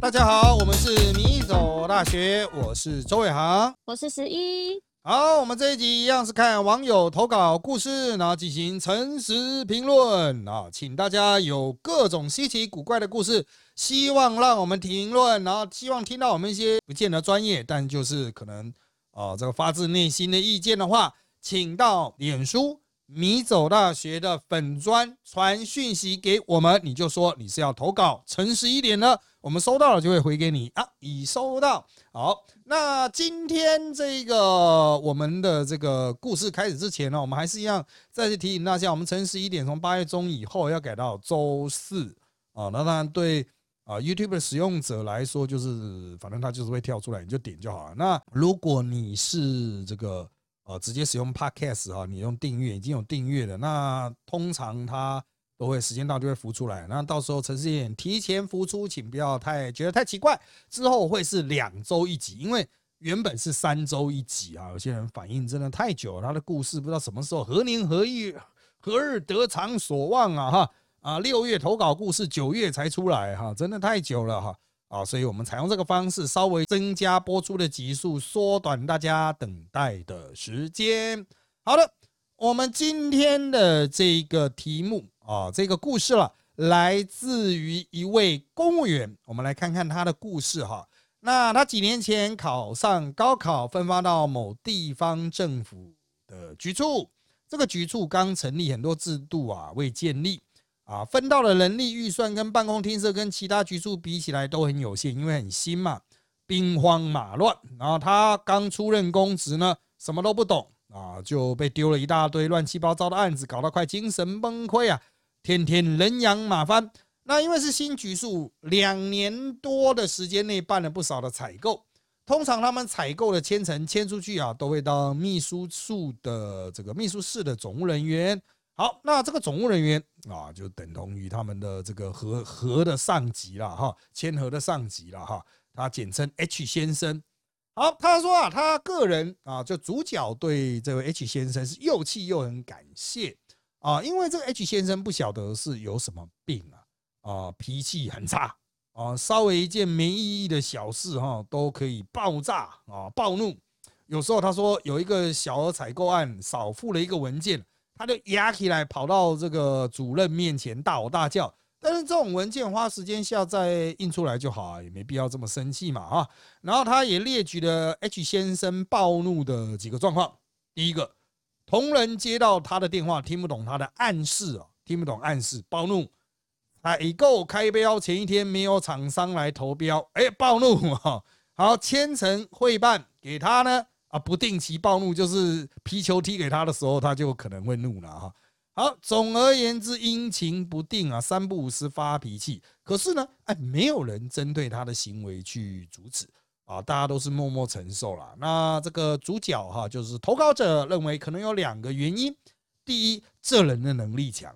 大家好，我们是米走大学，我是周伟航，我是十一。好，我们这一集一样是看网友投稿故事，然后进行诚实评论啊，请大家有各种稀奇古怪的故事，希望让我们评论，然后希望听到我们一些不见得专业，但就是可能啊这个发自内心的意见的话，请到脸书米走大学的粉砖传讯息给我们，你就说你是要投稿，诚实一点呢。我们收到了就会回给你啊，已收到。好，那今天这个我们的这个故事开始之前呢，我们还是一样再次提醒大家，我们诚实一点从八月中以后要改到周四啊。那当然对啊 YouTube 的使用者来说，就是反正它就是会跳出来，你就点就好了。那如果你是这个呃直接使用 Podcast 哈，你用订阅已经有订阅的，那通常它。都会时间到就会浮出来，那到时候城市演提前浮出，请不要太觉得太奇怪。之后会是两周一集，因为原本是三周一集啊。有些人反应真的太久，他的故事不知道什么时候何年何月何日得偿所望啊哈啊！六月投稿故事，九月才出来哈，真的太久了哈！啊所以我们采用这个方式，稍微增加播出的集数，缩短大家等待的时间。好的，我们今天的这个题目。啊，这个故事了，来自于一位公务员。我们来看看他的故事哈。那他几年前考上高考，分发到某地方政府的局处。这个局处刚成立，很多制度啊未建立啊，分到的人力预算跟办公厅舍跟其他局处比起来都很有限，因为很新嘛，兵荒马乱。然后他刚出任公职呢，什么都不懂啊，就被丢了一大堆乱七八糟的案子，搞得快精神崩溃啊。天天人仰马翻，那因为是新局数，两年多的时间内办了不少的采购。通常他们采购的签呈签出去啊，都会到秘书处的这个秘书室的总务人员。好，那这个总务人员啊，就等同于他们的这个和和的上级了哈，签和的上级了哈，他简称 H 先生。好，他说啊，他个人啊，就主角对这位 H 先生是又气又很感谢。啊，因为这个 H 先生不晓得是有什么病啊，啊，脾气很差啊，稍微一件没意义的小事哈，都可以爆炸啊，暴怒。有时候他说有一个小额采购案少付了一个文件，他就压起来跑到这个主任面前大吼大叫。但是这种文件花时间下再印出来就好啊，也没必要这么生气嘛啊。然后他也列举了 H 先生暴怒的几个状况，第一个。同仁接到他的电话，听不懂他的暗示啊，听不懂暗示，暴怒。采购开标前一天没有厂商来投标，哎，暴怒哈。好，千层会办给他呢啊，不定期暴怒，就是皮球踢给他的时候，他就可能会怒了哈。好，总而言之，阴晴不定啊，三不五时发脾气。可是呢，哎，没有人针对他的行为去阻止。啊，大家都是默默承受了。那这个主角哈，就是投稿者认为可能有两个原因：第一，这人的能力强，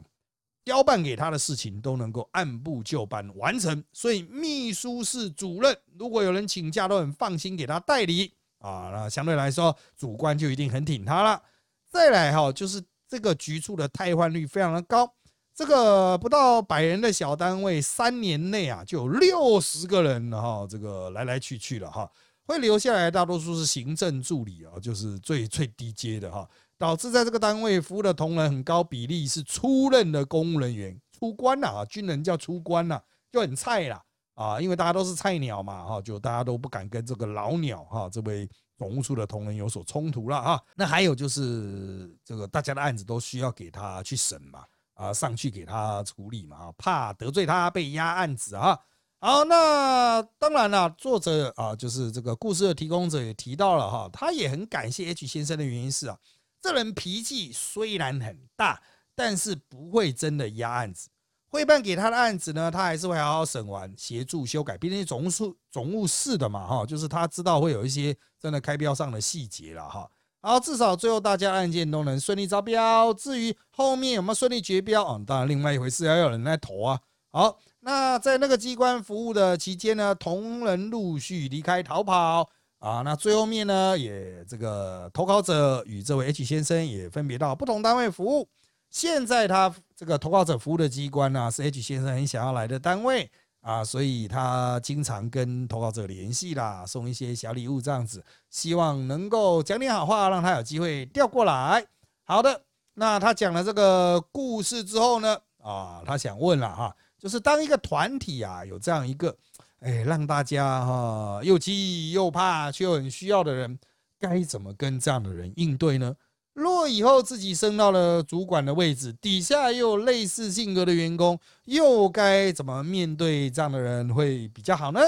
交办给他的事情都能够按部就班完成，所以秘书室主任如果有人请假都很放心给他代理啊。那相对来说，主观就一定很挺他了。再来哈，就是这个局处的汰换率非常的高。这个不到百人的小单位，三年内啊就有六十个人了哈，这个来来去去了哈，会留下来大多数是行政助理啊，就是最最低阶的哈，导致在这个单位服务的同仁很高比例是出任的公务人员，出关了啊，军人叫出关了，就很菜了啊，因为大家都是菜鸟嘛哈，就大家都不敢跟这个老鸟哈，这位总务处的同仁有所冲突了哈。那还有就是这个大家的案子都需要给他去审嘛。啊，上去给他处理嘛，怕得罪他被压案子啊。好，那当然了，作者啊，就是这个故事的提供者也提到了哈，他也很感谢 H 先生的原因是啊，这人脾气虽然很大，但是不会真的压案子，会办给他的案子呢，他还是会好好审完，协助修改，毕竟总务处总务室的嘛哈，就是他知道会有一些真的开标上的细节了哈。好，至少最后大家案件都能顺利招标。至于后面有没有顺利绝标啊，当然另外一回事，要有人来投啊。好，那在那个机关服务的期间呢，同仁陆续离开逃跑啊。那最后面呢，也这个投稿者与这位 H 先生也分别到不同单位服务。现在他这个投稿者服务的机关呢，是 H 先生很想要来的单位啊，所以他经常跟投稿者联系啦，送一些小礼物这样子，希望能够讲点好话，让他有机会调过来。好的，那他讲了这个故事之后呢，啊，他想问了哈，就是当一个团体啊，有这样一个，哎，让大家哈又急又怕却又很需要的人，该怎么跟这样的人应对呢？若以后自己升到了主管的位置，底下又有类似性格的员工，又该怎么面对这样的人会比较好呢？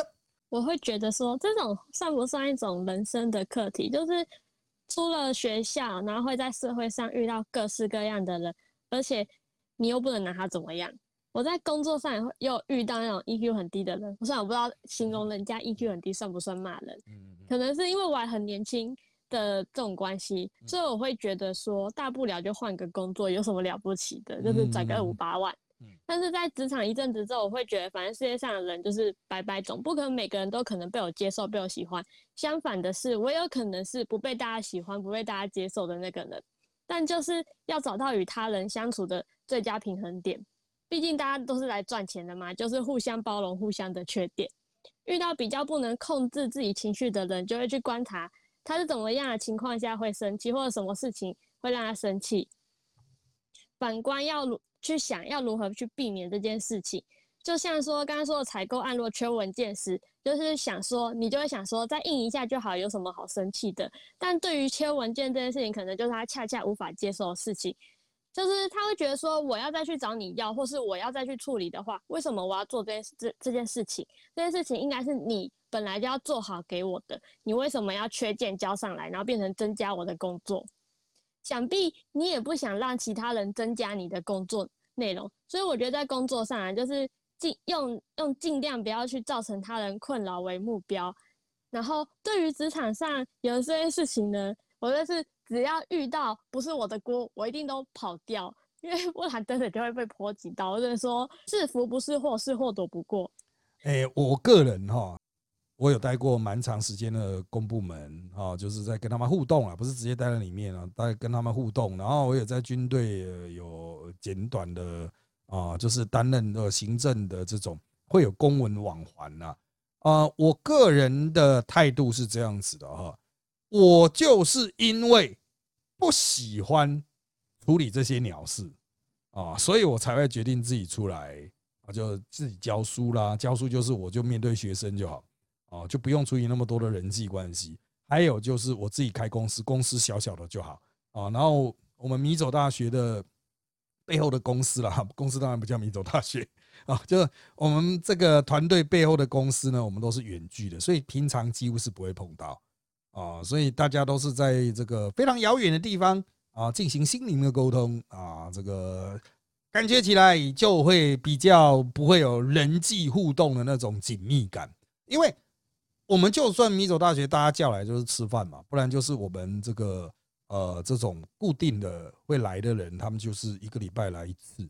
我会觉得说，这种算不算一种人生的课题？就是出了学校，然后会在社会上遇到各式各样的人，而且你又不能拿他怎么样。我在工作上也会又遇到那种 EQ 很低的人，虽然我不知道形容人家 EQ 很低算不算骂人，可能是因为我还很年轻。的这种关系，所以我会觉得说，大不了就换个工作，有什么了不起的？就是赚个五八万。但是在职场一阵子之后，我会觉得，反正世界上的人就是百百种，不可能每个人都可能被我接受、被我喜欢。相反的是，我有可能是不被大家喜欢、不被大家接受的那个人。但就是要找到与他人相处的最佳平衡点。毕竟大家都是来赚钱的嘛，就是互相包容、互相的缺点。遇到比较不能控制自己情绪的人，就会去观察。他是怎么样的情况下会生气，或者什么事情会让他生气？反观要去想要如何去避免这件事情，就像说刚刚说的采购案，如果缺文件时，就是想说你就会想说再印一下就好，有什么好生气的？但对于缺文件这件事情，可能就是他恰恰无法接受的事情。就是他会觉得说，我要再去找你要，或是我要再去处理的话，为什么我要做这件这这件事情？这件事情应该是你本来就要做好给我的，你为什么要缺件交上来，然后变成增加我的工作？想必你也不想让其他人增加你的工作内容，所以我觉得在工作上啊，就是尽用用尽量不要去造成他人困扰为目标。然后对于职场上有这些事情呢，我觉得是。只要遇到不是我的锅，我一定都跑掉，因为不然真的就会被泼几刀。就是说是福不是祸，是祸躲不过。哎，我个人哈，我有待过蛮长时间的公部门哈，就是在跟他们互动啊，不是直接待在里面啊，待跟他们互动。然后我也在军队有简短的啊，就是担任的行政的这种，会有公文往还呐。啊，我个人的态度是这样子的哈。我就是因为不喜欢处理这些鸟事啊，所以我才会决定自己出来啊，就自己教书啦。教书就是我就面对学生就好啊，就不用处理那么多的人际关系。还有就是我自己开公司，公司小小的就好啊。然后我们米走大学的背后的公司啦，公司当然不叫米走大学啊，就是我们这个团队背后的公司呢，我们都是远距的，所以平常几乎是不会碰到。啊，所以大家都是在这个非常遥远的地方啊进行心灵的沟通啊，这个感觉起来就会比较不会有人际互动的那种紧密感，因为我们就算米走大学，大家叫来就是吃饭嘛，不然就是我们这个呃这种固定的会来的人，他们就是一个礼拜来一次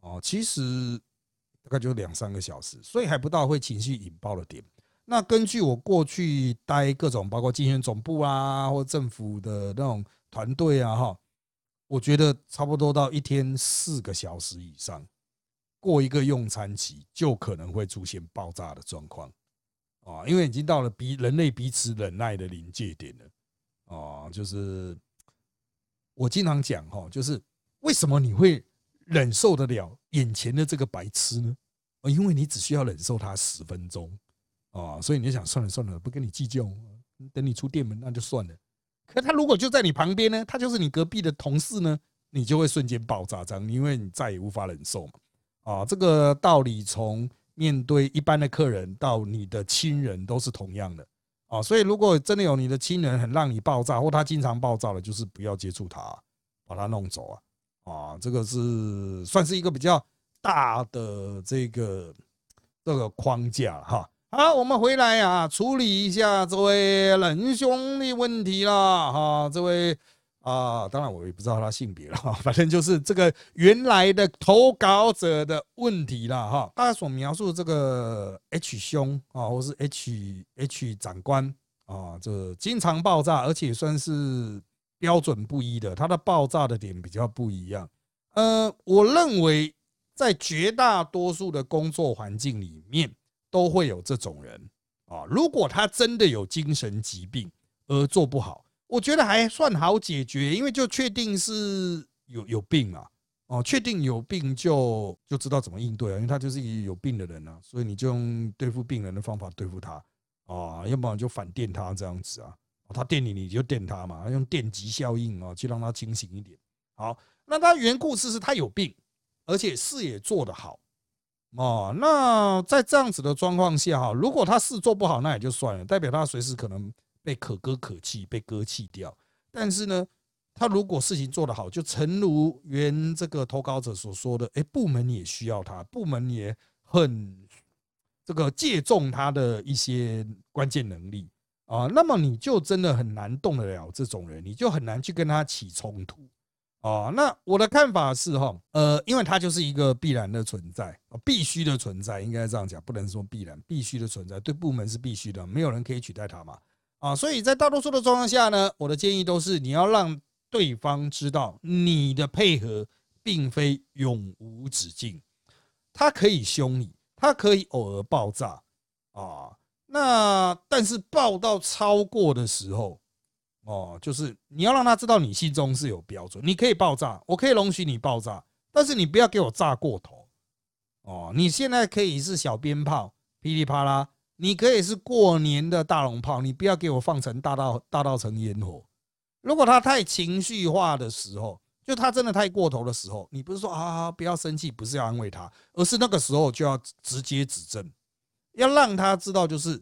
啊，其实大概就两三个小时，所以还不到会情绪引爆的点。那根据我过去待各种，包括竞选总部啊，或政府的那种团队啊，哈，我觉得差不多到一天四个小时以上，过一个用餐期就可能会出现爆炸的状况啊，因为已经到了彼人类彼此忍耐的临界点了啊，就是我经常讲哈，就是为什么你会忍受得了眼前的这个白痴呢？因为你只需要忍受他十分钟。啊，所以你想算了算了，不跟你计较，等你出店门那就算了。可他如果就在你旁边呢，他就是你隔壁的同事呢，你就会瞬间爆炸，这样，因为你再也无法忍受嘛。啊，这个道理从面对一般的客人到你的亲人都是同样的啊。所以如果真的有你的亲人很让你爆炸，或他经常爆炸了，就是不要接触他，把他弄走啊。啊，这个是算是一个比较大的这个这个框架哈。好，我们回来啊，处理一下这位仁兄的问题了哈。这位啊，当然我也不知道他性别了哈，反正就是这个原来的投稿者的问题了哈。大家所描述这个 H 兄啊，或是 H H 长官啊，这经常爆炸，而且算是标准不一的，他的爆炸的点比较不一样。呃，我认为在绝大多数的工作环境里面。都会有这种人啊。如果他真的有精神疾病而做不好，我觉得还算好解决，因为就确定是有有病嘛。哦，确定有病就就知道怎么应对啊，因为他就是有病的人啊，所以你就用对付病人的方法对付他啊，要不然就反电他这样子啊。他电你，你就电他嘛，用电极效应啊，去让他清醒一点。好，那他原故事是他有病，而且事也做得好哦。那在这样子的状况下哈，如果他事做不好，那也就算了，代表他随时可能被可歌可泣，被割弃掉。但是呢？他如果事情做得好，就诚如原这个投稿者所说的，哎，部门也需要他，部门也很这个借重他的一些关键能力啊，那么你就真的很难动得了这种人，你就很难去跟他起冲突啊。那我的看法是哈，呃，因为他就是一个必然的存在，必须的存在，应该这样讲，不能说必然，必须的存在，对部门是必须的，没有人可以取代他嘛啊。所以在大多数的状况下呢，我的建议都是你要让。对方知道你的配合并非永无止境，他可以凶你，他可以偶尔爆炸啊。那但是爆到超过的时候，哦，就是你要让他知道你心中是有标准，你可以爆炸，我可以容许你爆炸，但是你不要给我炸过头哦。你现在可以是小鞭炮，噼里啪啦，你可以是过年的大龙炮，你不要给我放成大到大到成烟火。如果他太情绪化的时候，就他真的太过头的时候，你不是说啊不要生气，不是要安慰他，而是那个时候就要直接指正，要让他知道，就是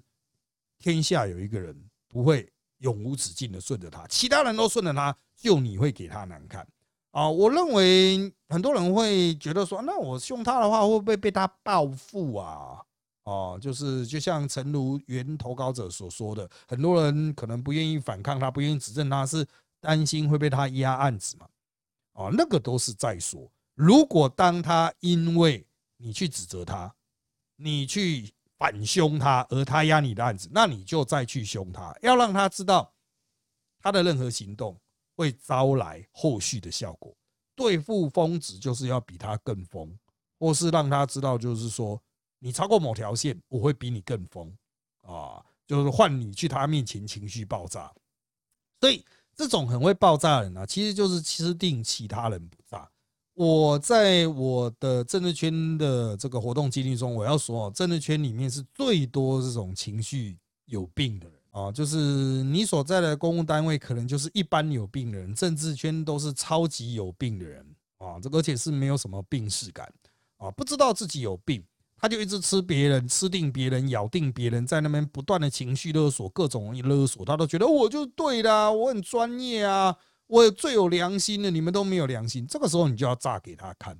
天下有一个人不会永无止境的顺着他，其他人都顺着他，就你会给他难看啊！我认为很多人会觉得说，那我凶他的话，会不会被他报复啊？哦，就是就像诚如原投稿者所说的，很多人可能不愿意反抗他，不愿意指证他，是担心会被他压案子嘛？哦，那个都是在说。如果当他因为你去指责他，你去反凶他，而他压你的案子，那你就再去凶他，要让他知道他的任何行动会招来后续的效果。对付疯子就是要比他更疯，或是让他知道，就是说。你超过某条线，我会比你更疯啊！就是换你去他面前情绪爆炸，所以这种很会爆炸的人啊，其实就是吃定其他人不炸。我在我的政治圈的这个活动经历中，我要说，政治圈里面是最多这种情绪有病的人啊，就是你所在的公务单位可能就是一般有病的人，政治圈都是超级有病的人啊，这而且是没有什么病视感啊，不知道自己有病。他就一直吃别人，吃定别人，咬定别人，在那边不断的情绪勒索，各种勒索，他都觉得我就对的，我很专业啊，我最有良心的，你们都没有良心。这个时候你就要炸给他看，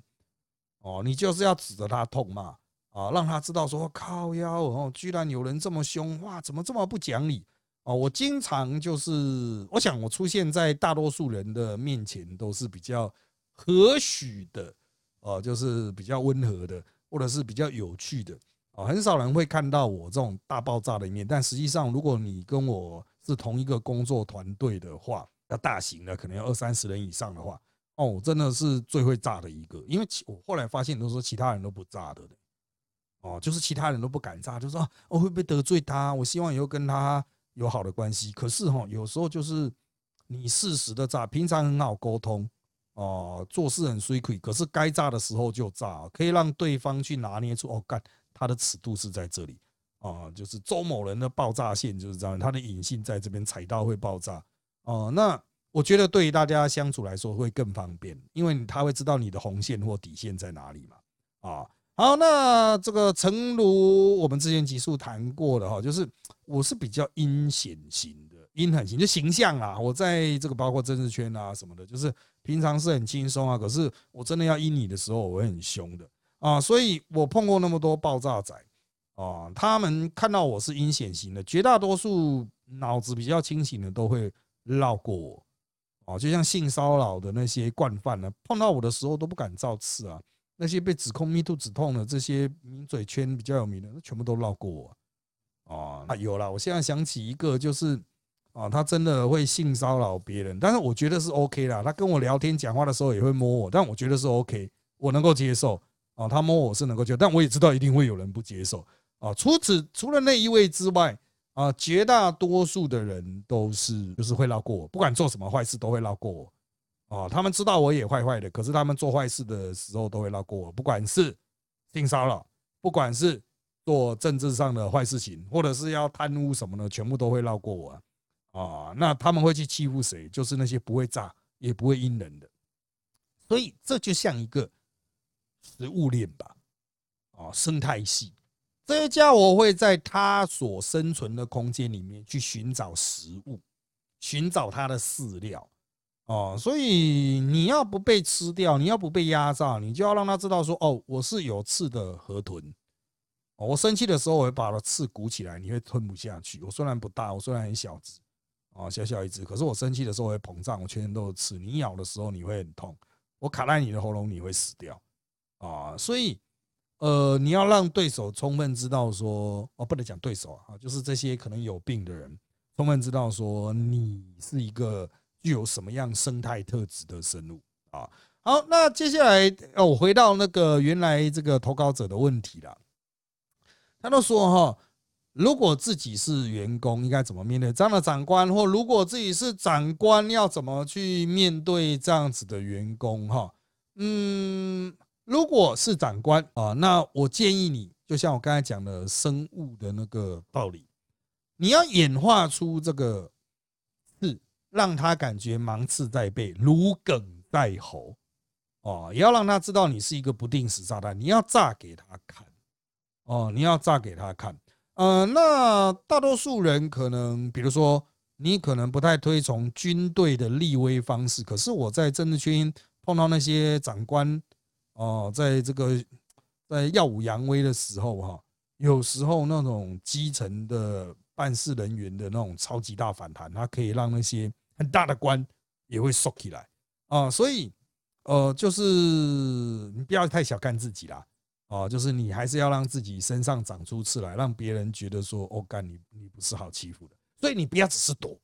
哦，你就是要指着他痛骂啊，让他知道说靠腰哦，居然有人这么凶，哇，怎么这么不讲理哦？我经常就是，我想我出现在大多数人的面前都是比较和煦的，哦，就是比较温和的。或者是比较有趣的啊，很少人会看到我这种大爆炸的一面。但实际上，如果你跟我是同一个工作团队的话，要大型的，可能要二三十人以上的话，哦，真的是最会炸的一个。因为其我后来发现，都说其他人都不炸的，哦，就是其他人都不敢炸，就说我会不会得罪他？我希望以后跟他有好的关系。可是哈，有时候就是你适时的炸，平常很好沟通。哦，做事很水亏，可是该炸的时候就炸，可以让对方去拿捏出哦，干他的尺度是在这里啊，就是周某人的爆炸线就是这样，他的隐性在这边踩到会爆炸哦。那我觉得对于大家相处来说会更方便，因为他会知道你的红线或底线在哪里嘛。啊，好，那这个诚如我们之前几数谈过的哈，就是我是比较阴险型的，阴狠型就形象啊，我在这个包括政治圈啊什么的，就是。平常是很轻松啊，可是我真的要阴你的时候，我会很凶的啊，所以我碰过那么多爆炸仔啊，他们看到我是阴险型的，绝大多数脑子比较清醒的都会绕过我啊，就像性骚扰的那些惯犯呢，碰到我的时候都不敢造次啊，那些被指控 me too 指痛的这些名嘴圈比较有名的，全部都绕过我哦啊，有了，我现在想起一个就是。啊，他真的会性骚扰别人，但是我觉得是 OK 啦。他跟我聊天讲话的时候也会摸我，但我觉得是 OK，我能够接受。啊，他摸我是能够接受，但我也知道一定会有人不接受。啊。除此除了那一位之外啊，绝大多数的人都是就是会绕过我，不管做什么坏事都会绕过我。啊，他们知道我也坏坏的，可是他们做坏事的时候都会绕过我，不管是性骚扰，不管是做政治上的坏事情，或者是要贪污什么的，全部都会绕过我。啊，那他们会去欺负谁？就是那些不会炸也不会阴人的。所以这就像一个食物链吧，啊，生态系，这些家伙会在它所生存的空间里面去寻找食物，寻找它的饲料，哦，所以你要不被吃掉，你要不被压榨，你就要让它知道说，哦，我是有刺的河豚，哦我生气的时候我会把它刺鼓起来，你会吞不下去。我虽然不大，我虽然很小只，啊，小小一只，可是我生气的时候会膨胀，我全身都是刺，你咬的时候你会很痛。我卡在你的喉咙，你会死掉啊！所以，呃，你要让对手充分知道说，哦，不能讲对手啊，就是这些可能有病的人，充分知道说你是一个具有什么样生态特质的生物啊。好，那接下来哦，我回到那个原来这个投稿者的问题了，他都说哈。如果自己是员工，应该怎么面对这样的长官？或如果自己是长官，要怎么去面对这样子的员工？哈，嗯，如果是长官啊，那我建议你，就像我刚才讲的生物的那个道理，你要演化出这个是让他感觉芒刺在背，如鲠在喉，哦，也要让他知道你是一个不定时炸弹，你要炸给他看，哦，你要炸给他看。呃，那大多数人可能，比如说你可能不太推崇军队的立威方式，可是我在政治圈碰到那些长官，哦，在这个在耀武扬威的时候，哈，有时候那种基层的办事人员的那种超级大反弹，它可以让那些很大的官也会缩起来啊，所以呃，就是你不要太小看自己啦。哦，就是你还是要让自己身上长出刺来，让别人觉得说，哦，干你你不是好欺负的，所以你不要只是躲，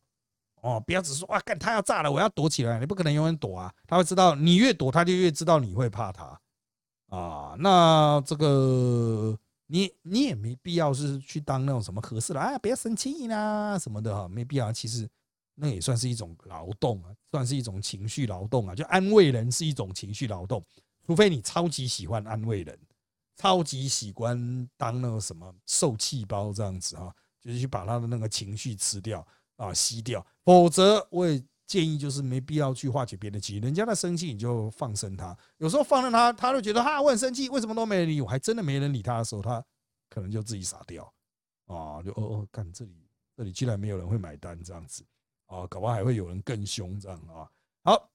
哦，不要只说，哇，干他要炸了，我要躲起来，你不可能永远躲啊，他会知道你越躲，他就越知道你会怕他，啊，那这个你你也没必要是去当那种什么合适的，啊，不要生气啦什么的哈，没必要，其实那也算是一种劳动啊，算是一种情绪劳动啊，就安慰人是一种情绪劳动，除非你超级喜欢安慰人。超级喜欢当那个什么受气包这样子哈，就是去把他的那个情绪吃掉啊吸掉，否则我也建议就是没必要去化解别人的情绪，人家的生气你就放生他，有时候放任他，他就觉得哈我很生气，为什么都没人理我，还真的没人理他的时候，他可能就自己傻掉。啊，就哦哦，看这里这里居然没有人会买单这样子啊，搞不好还会有人更凶这样啊，好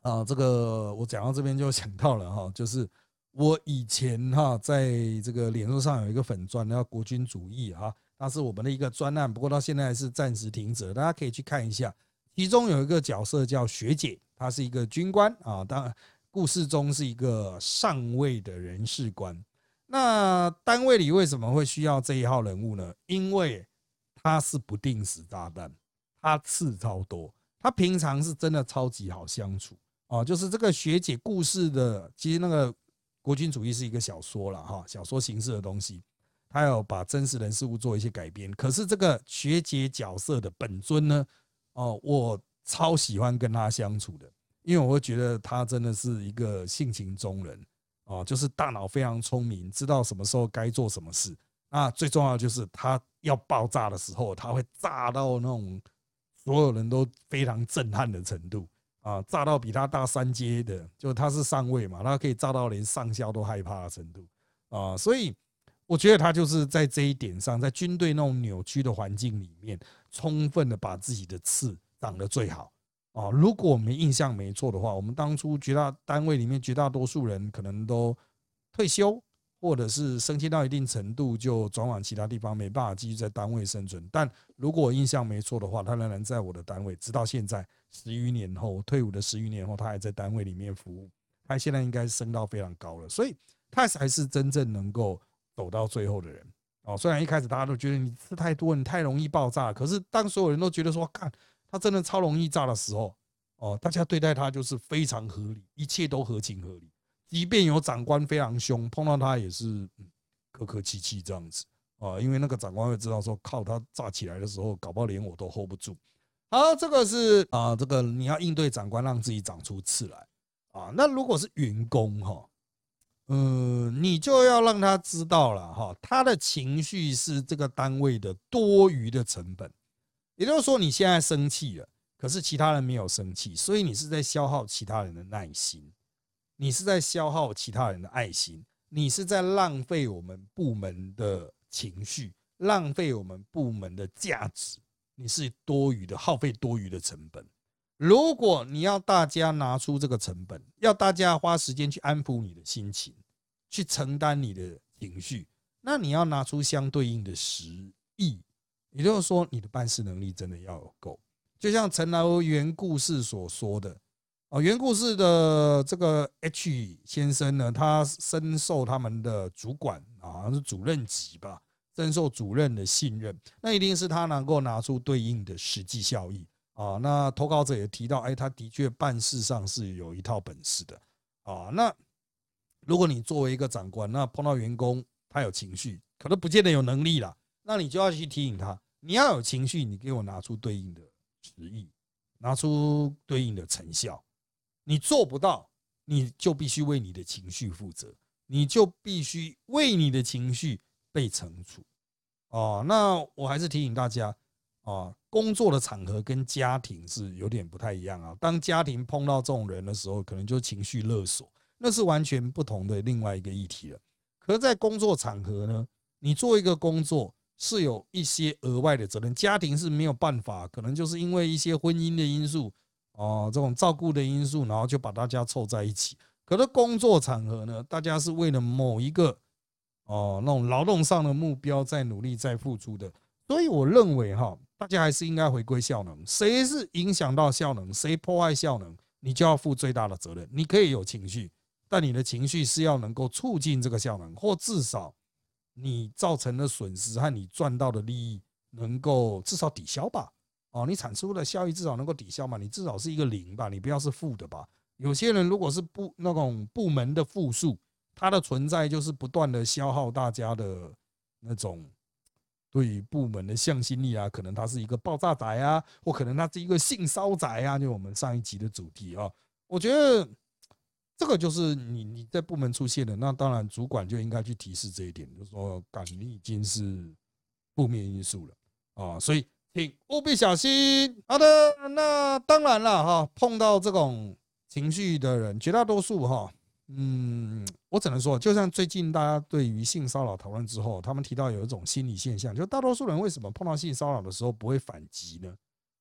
啊，这个我讲到这边就想到了哈，就是。我以前哈在这个脸书上有一个粉砖叫国军主义哈，那是我们的一个专案，不过到现在是暂时停止，大家可以去看一下。其中有一个角色叫学姐，她是一个军官啊，当故事中是一个上位的人事官。那单位里为什么会需要这一号人物呢？因为他是不定时炸弹，他刺超多，他平常是真的超级好相处啊。就是这个学姐故事的，其实那个。国军主义是一个小说了哈，小说形式的东西，他要把真实人事物做一些改编。可是这个学姐角色的本尊呢，哦，我超喜欢跟他相处的，因为我会觉得他真的是一个性情中人哦，就是大脑非常聪明，知道什么时候该做什么事。那最重要就是他要爆炸的时候，他会炸到那种所有人都非常震撼的程度。啊，炸到比他大三阶的，就他是上尉嘛，他可以炸到连上校都害怕的程度啊，所以我觉得他就是在这一点上，在军队那种扭曲的环境里面，充分的把自己的刺长得最好啊。如果我们印象没错的话，我们当初绝大单位里面绝大多数人可能都退休。或者是升迁到一定程度就转往其他地方，没办法继续在单位生存。但如果印象没错的话，他仍然在我的单位，直到现在十余年后退伍的十余年后，他还在单位里面服务。他现在应该升到非常高了，所以他才是真正能够走到最后的人。哦，虽然一开始大家都觉得你吃太多，你太容易爆炸，可是当所有人都觉得说，看他真的超容易炸的时候，哦，大家对待他就是非常合理，一切都合情合理。即便有长官非常凶，碰到他也是嗯客客气气这样子啊，因为那个长官会知道说，靠他炸起来的时候，搞不好连我都 hold 不住。好，这个是啊，这个你要应对长官，让自己长出刺来啊。那如果是员工哈，嗯，你就要让他知道了哈，他的情绪是这个单位的多余的成本。也就是说，你现在生气了，可是其他人没有生气，所以你是在消耗其他人的耐心，你是在消耗其他人的爱心，你是在浪费我们部门的情绪，浪费我们部门的价值。你是多余的，耗费多余的成本。如果你要大家拿出这个成本，要大家花时间去安抚你的心情，去承担你的情绪，那你要拿出相对应的实意。也就是说，你的办事能力真的要够。就像陈劳原故事所说的啊，原故事的这个 H 先生呢，他深受他们的主管啊，好像是主任级吧。深受主任的信任，那一定是他能够拿出对应的实际效益啊。那投稿者也提到，哎，他的确办事上是有一套本事的啊。那如果你作为一个长官，那碰到员工他有情绪，可能不见得有能力了，那你就要去提醒他，你要有情绪，你给我拿出对应的实意，拿出对应的成效。你做不到，你就必须为你的情绪负责，你就必须为你的情绪被惩处。哦，那我还是提醒大家，啊，工作的场合跟家庭是有点不太一样啊。当家庭碰到这种人的时候，可能就情绪勒索，那是完全不同的另外一个议题了。可是，在工作场合呢，你做一个工作是有一些额外的责任，家庭是没有办法，可能就是因为一些婚姻的因素，哦，这种照顾的因素，然后就把大家凑在一起。可是工作场合呢，大家是为了某一个。哦，那种劳动上的目标在努力在付出的，所以我认为哈，大家还是应该回归效能。谁是影响到效能，谁破坏效能，你就要负最大的责任。你可以有情绪，但你的情绪是要能够促进这个效能，或至少你造成的损失和你赚到的利益能够至少抵消吧。哦，你产出的效益至少能够抵消嘛，你至少是一个零吧，你不要是负的吧。有些人如果是部那种部门的负数。它的存在就是不断的消耗大家的那种对于部门的向心力啊，可能它是一个爆炸仔啊，或可能它是一个性骚仔啊，就我们上一集的主题啊。我觉得这个就是你你在部门出现的，那当然主管就应该去提示这一点，就是说，感你已经是负面因素了啊，所以请务必小心。好的，那当然了哈，碰到这种情绪的人，绝大多数哈。嗯，我只能说，就像最近大家对于性骚扰讨论之后，他们提到有一种心理现象，就大多数人为什么碰到性骚扰的时候不会反击呢？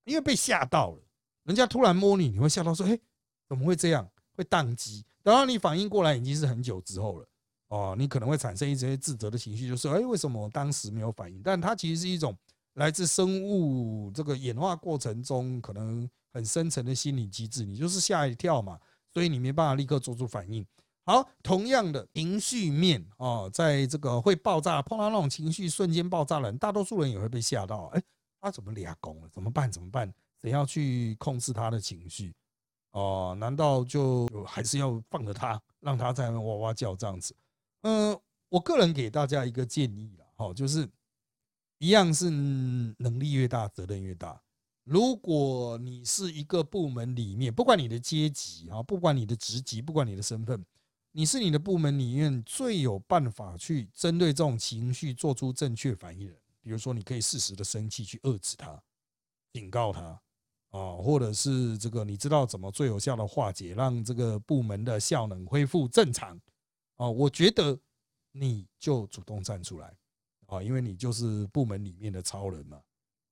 因为被吓到了，人家突然摸你，你会吓到说：“哎，怎么会这样？”会宕机。等到你反应过来，已经是很久之后了。哦，你可能会产生一些自责的情绪，就是：“哎，为什么我当时没有反应？”但它其实是一种来自生物这个演化过程中可能很深层的心理机制，你就是吓一跳嘛。所以你没办法立刻做出反应。好，同样的情绪面啊，在这个会爆炸，碰到那种情绪瞬间爆炸的人，大多数人也会被吓到。哎，他怎么俩拱了？怎么办？怎么办？怎样去控制他的情绪？哦，难道就还是要放着他，让他在那哇哇叫这样子？嗯，我个人给大家一个建议了，好，就是一样是能力越大，责任越大。如果你是一个部门里面，不管你的阶级啊，不管你的职级，不管你的身份，你是你的部门里面最有办法去针对这种情绪做出正确反应的人。比如说，你可以适时的生气去遏制他，警告他啊，或者是这个你知道怎么最有效的化解，让这个部门的效能恢复正常啊。我觉得你就主动站出来啊，因为你就是部门里面的超人嘛。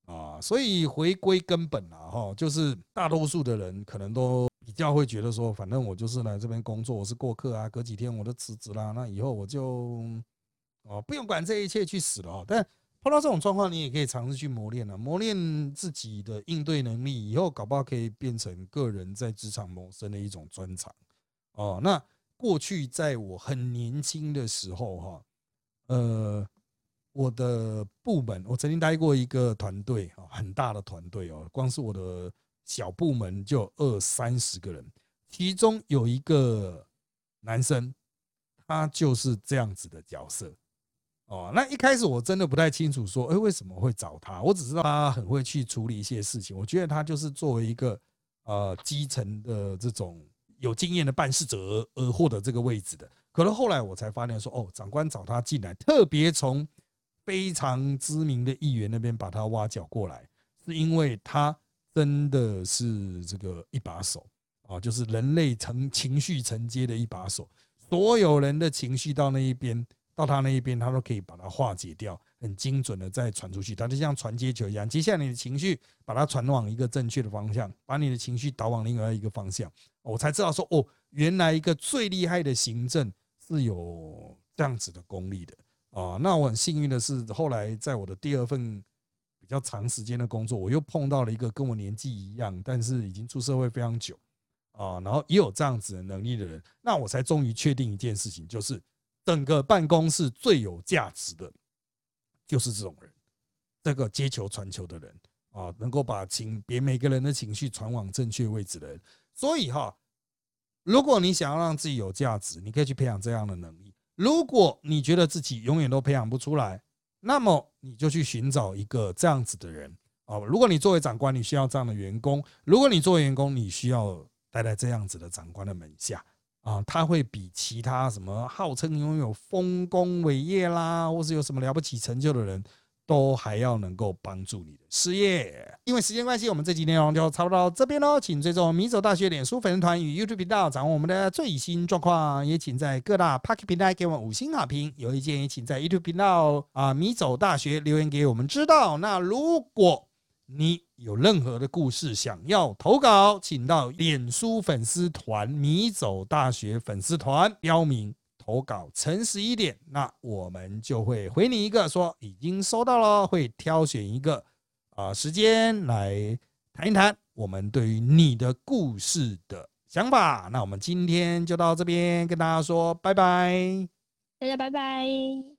啊，所以回归根本啊，哈，就是大多数的人可能都比较会觉得说，反正我就是来这边工作，我是过客啊，隔几天我就辞职啦，那以后我就哦不用管这一切去死了啊。但碰到这种状况，你也可以尝试去磨练了，磨练自己的应对能力，以后搞不好可以变成个人在职场谋生的一种专长哦。那过去在我很年轻的时候，哈，呃。我的部门，我曾经待过一个团队啊，很大的团队哦，光是我的小部门就二三十个人，其中有一个男生，他就是这样子的角色哦，那一开始我真的不太清楚说，哎，为什么会找他？我只知道他很会去处理一些事情。我觉得他就是作为一个呃基层的这种有经验的办事者而获得这个位置的。可能后来我才发现说，哦，长官找他进来，特别从非常知名的议员那边把他挖角过来，是因为他真的是这个一把手啊，就是人类承情绪承接的一把手，所有人的情绪到那一边。到他那一边，他都可以把它化解掉，很精准的再传出去。他就像传接球一样，接下来你的情绪把它传往一个正确的方向，把你的情绪导往另外一个方向。我才知道说，哦，原来一个最厉害的行政是有这样子的功力的啊。那我很幸运的是，后来在我的第二份比较长时间的工作，我又碰到了一个跟我年纪一样，但是已经出社会非常久啊，然后也有这样子的能力的人，那我才终于确定一件事情，就是。整个办公室最有价值的，就是这种人，这个接球传球的人啊，能够把情别每个人的情绪传往正确位置的人。所以哈，如果你想要让自己有价值，你可以去培养这样的能力。如果你觉得自己永远都培养不出来，那么你就去寻找一个这样子的人哦。如果你作为长官，你需要这样的员工；如果你作为员工，你需要待在这样子的长官的门下。啊，他会比其他什么号称拥有丰功伟业啦，或是有什么了不起成就的人，都还要能够帮助你的事业。因为时间关系，我们这集内容就差不多到这边喽。请追踪米走大学脸书粉丝团与 YouTube 频道，掌握我们的最新状况。也请在各大 Park 平台给我们五星好评。有意见也请在 YouTube 频道啊米走大学留言给我们知道。那如果你有任何的故事想要投稿，请到脸书粉丝团“迷走大学”粉丝团标明投稿，诚实一点，那我们就会回你一个说已经收到了，会挑选一个啊时间来谈一谈我们对于你的故事的想法。那我们今天就到这边跟大家说拜拜，大家拜拜。